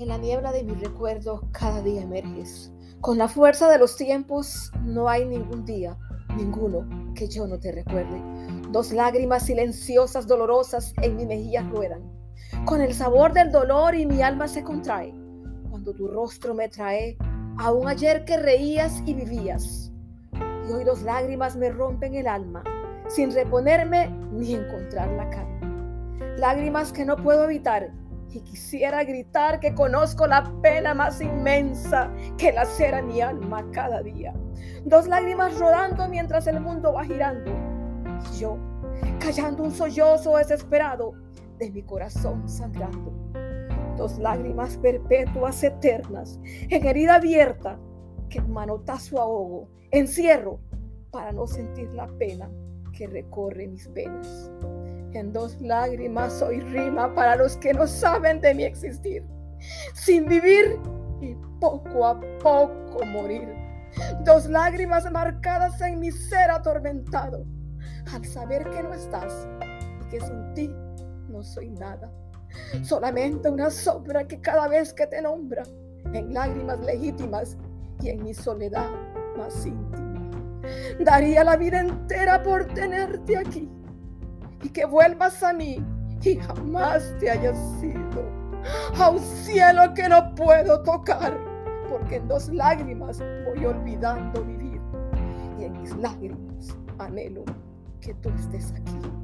En la niebla de mi recuerdo cada día emerges. Con la fuerza de los tiempos no hay ningún día, ninguno, que yo no te recuerde. Dos lágrimas silenciosas, dolorosas en mi mejilla ruedan. Con el sabor del dolor y mi alma se contrae. Cuando tu rostro me trae a un ayer que reías y vivías. Y hoy dos lágrimas me rompen el alma, sin reponerme ni encontrar la calma. Lágrimas que no puedo evitar y quisiera gritar que conozco la pena más inmensa que lacera mi alma cada día. Dos lágrimas rodando mientras el mundo va girando. Y yo, callando un sollozo desesperado de mi corazón sangrando. Dos lágrimas perpetuas eternas en herida abierta que en manotazo ahogo, encierro para no sentir la pena que recorre mis venas. En dos lágrimas soy rima para los que no saben de mi existir. Sin vivir y poco a poco morir. Dos lágrimas marcadas en mi ser atormentado. Al saber que no estás y que sin ti no soy nada. Solamente una sombra que cada vez que te nombra, en lágrimas legítimas y en mi soledad más íntima. Daría la vida entera por tenerte aquí que vuelvas a mí y jamás te hayas sido. A un cielo que no puedo tocar, porque en dos lágrimas voy olvidando vivir y en mis lágrimas anhelo que tú estés aquí.